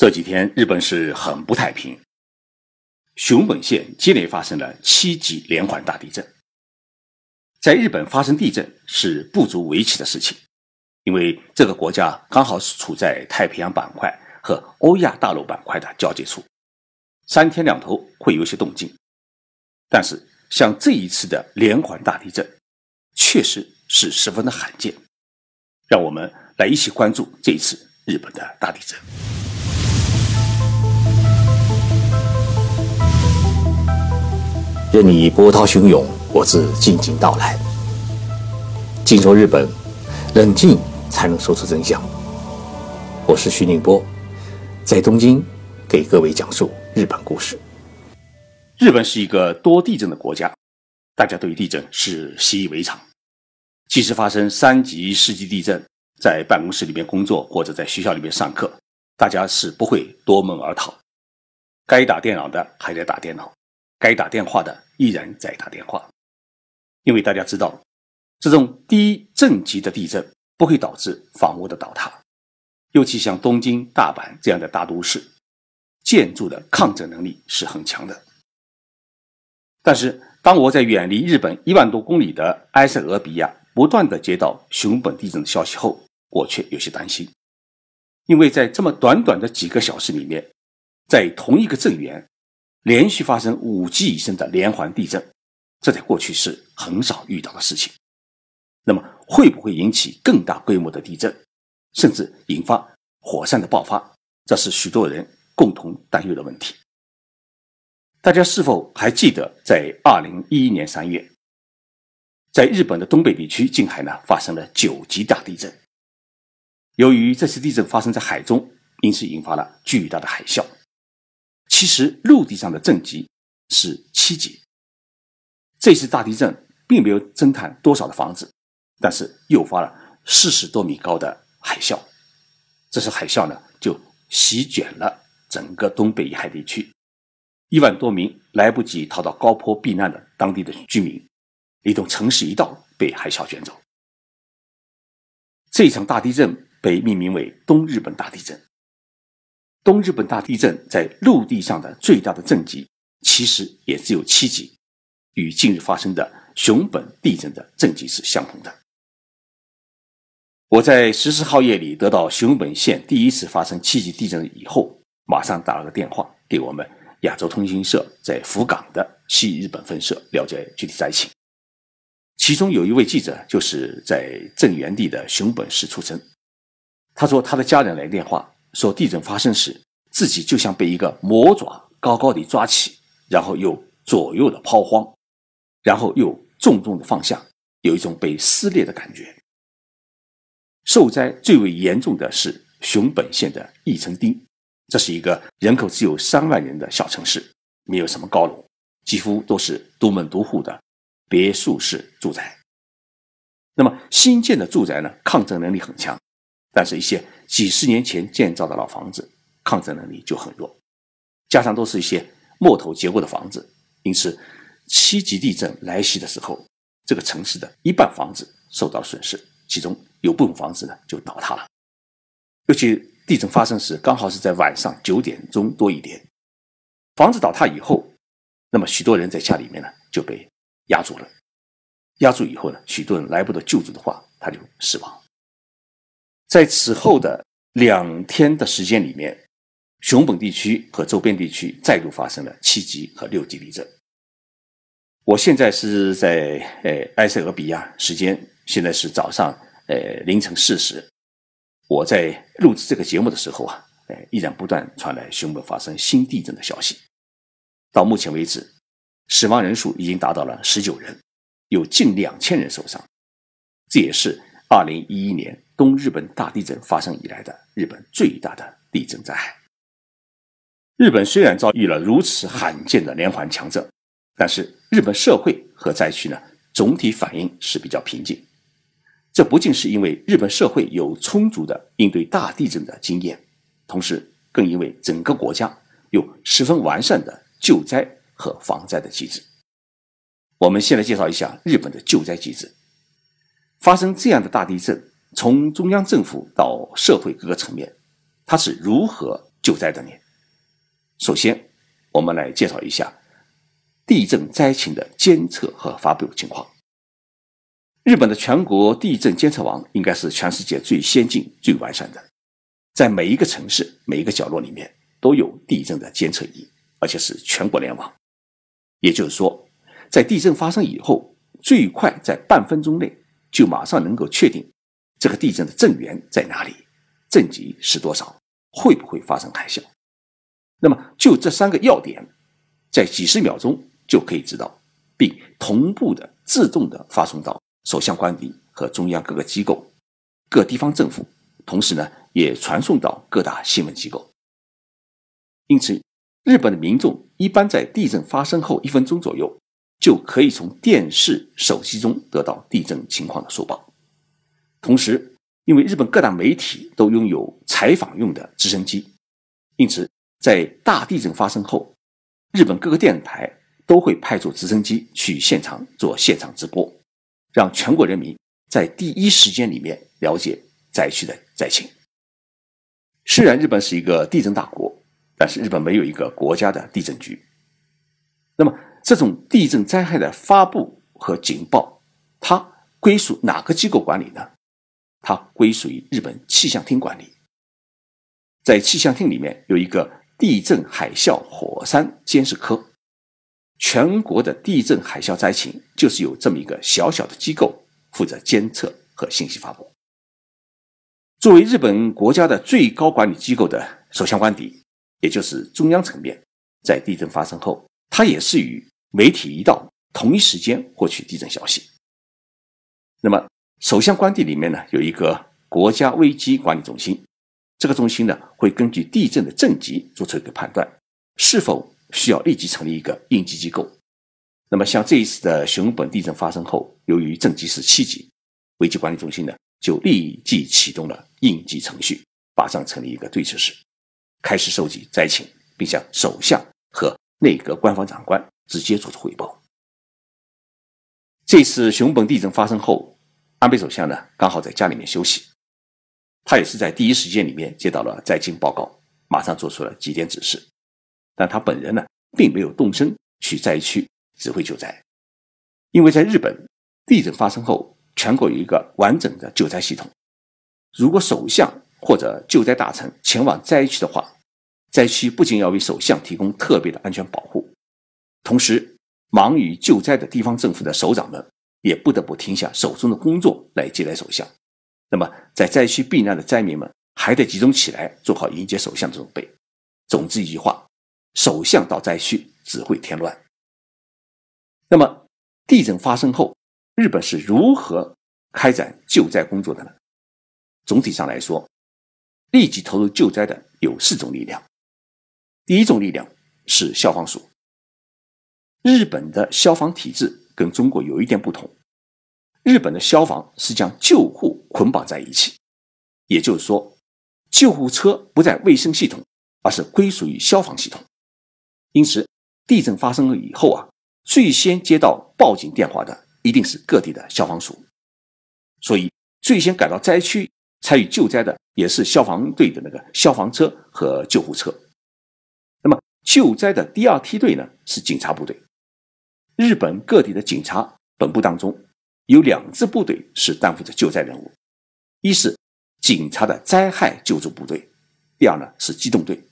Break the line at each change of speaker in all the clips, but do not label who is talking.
这几天日本是很不太平，熊本县接连发生了七级连环大地震。在日本发生地震是不足为奇的事情，因为这个国家刚好是处在太平洋板块和欧亚大陆板块的交界处，三天两头会有些动静。但是像这一次的连环大地震，确实是十分的罕见。让我们来一起关注这一次日本的大地震。
任你波涛汹涌，我自静静到来。静说日本，冷静才能说出真相。我是徐宁波，在东京给各位讲述日本故事。
日本是一个多地震的国家，大家对地震是习以为常。即使发生三级、四级地震，在办公室里面工作或者在学校里面上课，大家是不会夺门而逃。该打电脑的还在打电脑。该打电话的依然在打电话，因为大家知道，这种低震级的地震不会导致房屋的倒塌，尤其像东京、大阪这样的大都市，建筑的抗震能力是很强的。但是，当我在远离日本一万多公里的埃塞俄比亚不断的接到熊本地震的消息后，我却有些担心，因为在这么短短的几个小时里面，在同一个震源。连续发生五级以上的连环地震，这在过去是很少遇到的事情。那么，会不会引起更大规模的地震，甚至引发火山的爆发？这是许多人共同担忧的问题。大家是否还记得，在二零一一年三月，在日本的东北地区近海呢发生了九级大地震？由于这次地震发生在海中，因此引发了巨大的海啸。其实陆地上的震级是七级。这次大地震并没有震塌多少的房子，但是诱发了四十多米高的海啸。这次海啸呢，就席卷了整个东北沿海地区，一万多名来不及逃到高坡避难的当地的居民，一栋城市一道被海啸卷走。这场大地震被命名为东日本大地震。东日本大地震在陆地上的最大的震级，其实也只有七级，与近日发生的熊本地震的震级是相同的。我在十四号夜里得到熊本县第一次发生七级地震以后，马上打了个电话给我们亚洲通讯社在福冈的西日本分社了解具体灾情。其中有一位记者就是在震源地的熊本市出生，他说他的家人来电话。说地震发生时，自己就像被一个魔爪高高的抓起，然后又左右的抛荒，然后又重重的放下，有一种被撕裂的感觉。受灾最为严重的是熊本县的义城町，这是一个人口只有三万人的小城市，没有什么高楼，几乎都是独门独户的别墅式住宅。那么新建的住宅呢，抗震能力很强。但是，一些几十年前建造的老房子，抗震能力就很弱，加上都是一些木头结构的房子，因此七级地震来袭的时候，这个城市的一半房子受到损失，其中有部分房子呢就倒塌了。尤其地震发生时刚好是在晚上九点钟多一点，房子倒塌以后，那么许多人在家里面呢就被压住了，压住以后呢，许多人来不得救助的话，他就死亡。在此后的两天的时间里面，熊本地区和周边地区再度发生了七级和六级地震。我现在是在呃埃塞俄比亚，时间现在是早上呃凌晨四时。我在录制这个节目的时候啊，呃依然不断传来熊本发生新地震的消息。到目前为止，死亡人数已经达到了十九人，有近两千人受伤。这也是二零一一年。东日本大地震发生以来的日本最大的地震灾害。日本虽然遭遇了如此罕见的连环强震，但是日本社会和灾区呢总体反应是比较平静。这不仅是因为日本社会有充足的应对大地震的经验，同时更因为整个国家有十分完善的救灾和防灾的机制。我们先来介绍一下日本的救灾机制。发生这样的大地震。从中央政府到社会各个层面，它是如何救灾的呢。首先，我们来介绍一下地震灾情的监测和发布情况。日本的全国地震监测网应该是全世界最先进、最完善的，在每一个城市、每一个角落里面都有地震的监测仪，而且是全国联网。也就是说，在地震发生以后，最快在半分钟内就马上能够确定这个地震的震源在哪里，震级是多少，会不会发生海啸。那么，就这三个要点，在几十秒钟就可以知道，并同步的自动的发送到。首相官邸和中央各个机构、各地方政府，同时呢，也传送到各大新闻机构。因此，日本的民众一般在地震发生后一分钟左右，就可以从电视、手机中得到地震情况的速报。同时，因为日本各大媒体都拥有采访用的直升机，因此在大地震发生后，日本各个电视台都会派出直升机去现场做现场直播。让全国人民在第一时间里面了解灾区的灾情。虽然日本是一个地震大国，但是日本没有一个国家的地震局。那么，这种地震灾害的发布和警报，它归属哪个机构管理呢？它归属于日本气象厅管理。在气象厅里面有一个地震海啸火山监视科。全国的地震海啸灾情，就是由这么一个小小的机构负责监测和信息发布。作为日本国家的最高管理机构的首相官邸，也就是中央层面，在地震发生后，它也是与媒体一道同一时间获取地震消息。那么，首相官邸里面呢，有一个国家危机管理中心，这个中心呢，会根据地震的震级做出一个判断，是否。需要立即成立一个应急机构。那么，像这一次的熊本地震发生后，由于震级是七级，危机管理中心呢就立即启动了应急程序，马上成立一个对策室，开始收集灾情，并向首相和内阁官方长官直接做出汇报。这次熊本地震发生后，安倍首相呢刚好在家里面休息，他也是在第一时间里面接到了灾情报告，马上做出了几点指示。但他本人呢，并没有动身去灾区指挥救灾，因为在日本地震发生后，全国有一个完整的救灾系统。如果首相或者救灾大臣前往灾区的话，灾区不仅要为首相提供特别的安全保护，同时忙于救灾的地方政府的首长们也不得不停下手中的工作来接待首相。那么，在灾区避难的灾民们还得集中起来，做好迎接首相的准备。总之一句话。首相到灾区只会添乱。那么，地震发生后，日本是如何开展救灾工作的呢？总体上来说，立即投入救灾的有四种力量。第一种力量是消防署。日本的消防体制跟中国有一点不同，日本的消防是将救护捆绑在一起，也就是说，救护车不在卫生系统，而是归属于消防系统。因此，地震发生了以后啊，最先接到报警电话的一定是各地的消防署，所以最先赶到灾区参与救灾的也是消防队的那个消防车和救护车。救灾的第二梯队呢是警察部队。日本各地的警察本部当中有两支部队是担负着救灾任务，一是警察的灾害救助部队，第二呢是机动队。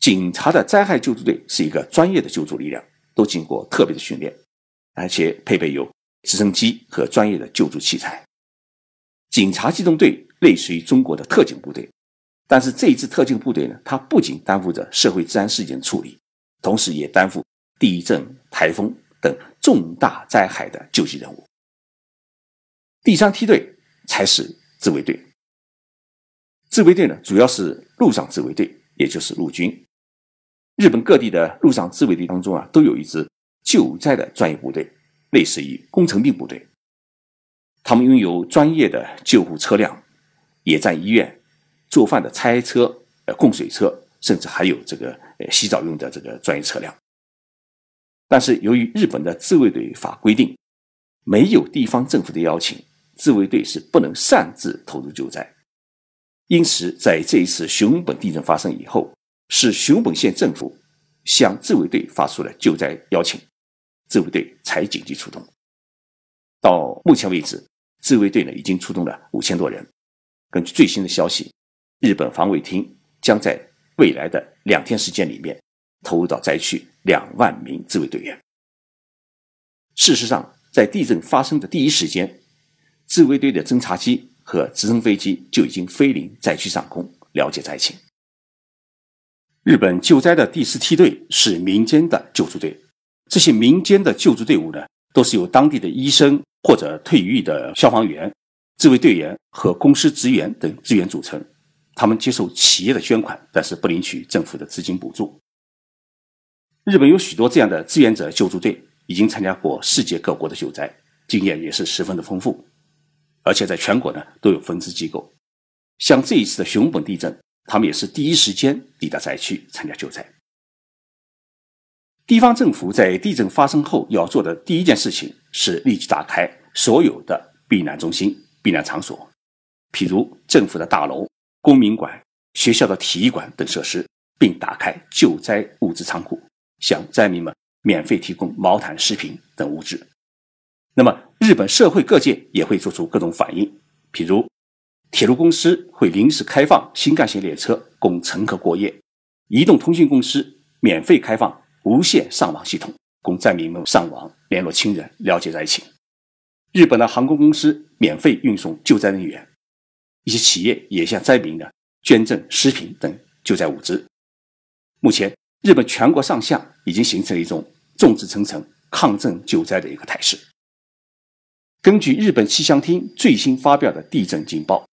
警察的灾害救助队是一个专业的救助力量，都经过特别的训练，而且配备有直升机和专业的救助器材。警察机动队类似于中国的特警部队，但是这一支特警部队呢，它不仅担负着社会治安事件处理，同时也担负地震、台风等重大灾害的救济任务。第三梯队才是自卫队。自卫队呢，主要是陆上自卫队，也就是陆军。日本各地的陆上自卫队当中啊，都有一支救灾的专业部队，类似于工程兵部队。他们拥有专业的救护车辆、野战医院、做饭的差车、呃供水车，甚至还有这个呃洗澡用的这个专业车辆。但是由于日本的自卫队法规定，没有地方政府的邀请，自卫队是不能擅自投入救灾。因此，在这一次熊本地震发生以后，是熊本县政府向自卫队发出了救灾邀请，自卫队才紧急出动。到目前为止，自卫队呢已经出动了五千多人。根据最新的消息，日本防卫厅将在未来的两天时间里面投入到灾区两万名自卫队员。事实上，在地震发生的第一时间，自卫队的侦察机。和直升飞机就已经飞临灾区上空了解灾情。日本救灾的第四梯队是民间的救助队，这些民间的救助队伍呢，都是由当地的医生或者退役的消防员、自卫队员和公司职员等资源组成。他们接受企业的捐款，但是不领取政府的资金补助。日本有许多这样的志愿者救助队，已经参加过世界各国的救灾，经验也是十分的丰富。而且在全国呢都有分支机构，像这一次的熊本地震，他们也是第一时间抵达灾区参加救灾。地方政府在地震发生后要做的第一件事情是立即打开所有的避难中心、避难场所，譬如政府的大楼、公民馆、学校的体育馆等设施，并打开救灾物资仓库，向灾民们免费提供毛毯、食品等物资。那么，日本社会各界也会做出各种反应，比如，铁路公司会临时开放新干线列车供乘客过夜，移动通信公司免费开放无线上网系统供灾民们上网联络亲人、了解灾情。日本的航空公司免费运送救灾人员，一些企业也向灾民呢捐赠食品等救灾物资。目前，日本全国上下已经形成了一种众志成城、抗震救灾的一个态势。根据日本气象厅最新发表的地震警报，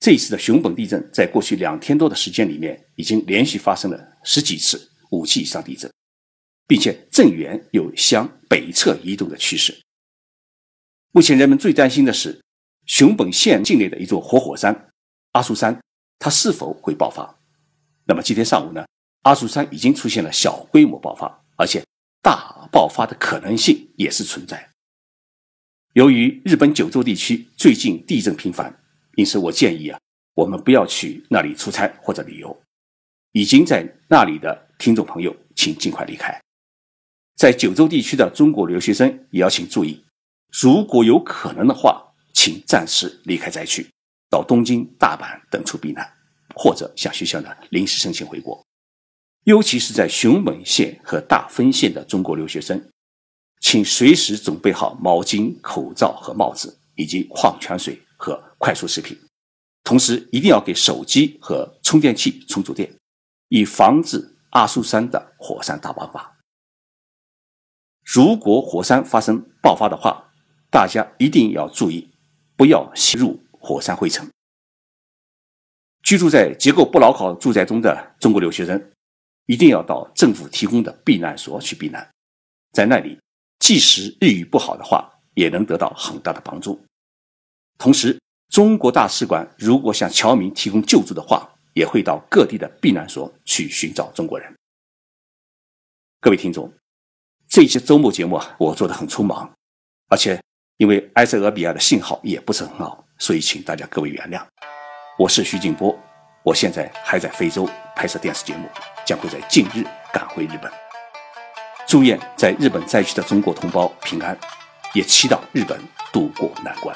这次的熊本地震在过去两天多的时间里面，已经连续发生了十几次五级以上地震，并且震源有向北侧移动的趋势。目前人们最担心的是熊本县境内的一座活火山阿苏山，它是否会爆发？那么今天上午呢，阿苏山已经出现了小规模爆发，而且大爆发的可能性也是存在。由于日本九州地区最近地震频繁，因此我建议啊，我们不要去那里出差或者旅游。已经在那里的听众朋友，请尽快离开。在九州地区的中国留学生也要请注意，如果有可能的话，请暂时离开灾区，到东京、大阪等处避难，或者向学校呢临时申请回国。尤其是在熊本县和大分县的中国留学生。请随时准备好毛巾、口罩和帽子，以及矿泉水和快速食品。同时，一定要给手机和充电器充足电，以防止阿苏山的火山大爆发。如果火山发生爆发的话，大家一定要注意，不要吸入火山灰尘。居住在结构不牢靠住宅中的中国留学生，一定要到政府提供的避难所去避难，在那里。即使日语不好的话，也能得到很大的帮助。同时，中国大使馆如果向侨民提供救助的话，也会到各地的避难所去寻找中国人。各位听众，这期周末节目，我做的很匆忙，而且因为埃塞俄比亚的信号也不是很好，所以请大家各位原谅。我是徐静波，我现在还在非洲拍摄电视节目，将会在近日赶回日本。祝愿在日本灾区的中国同胞平安，也祈祷日本渡过难关。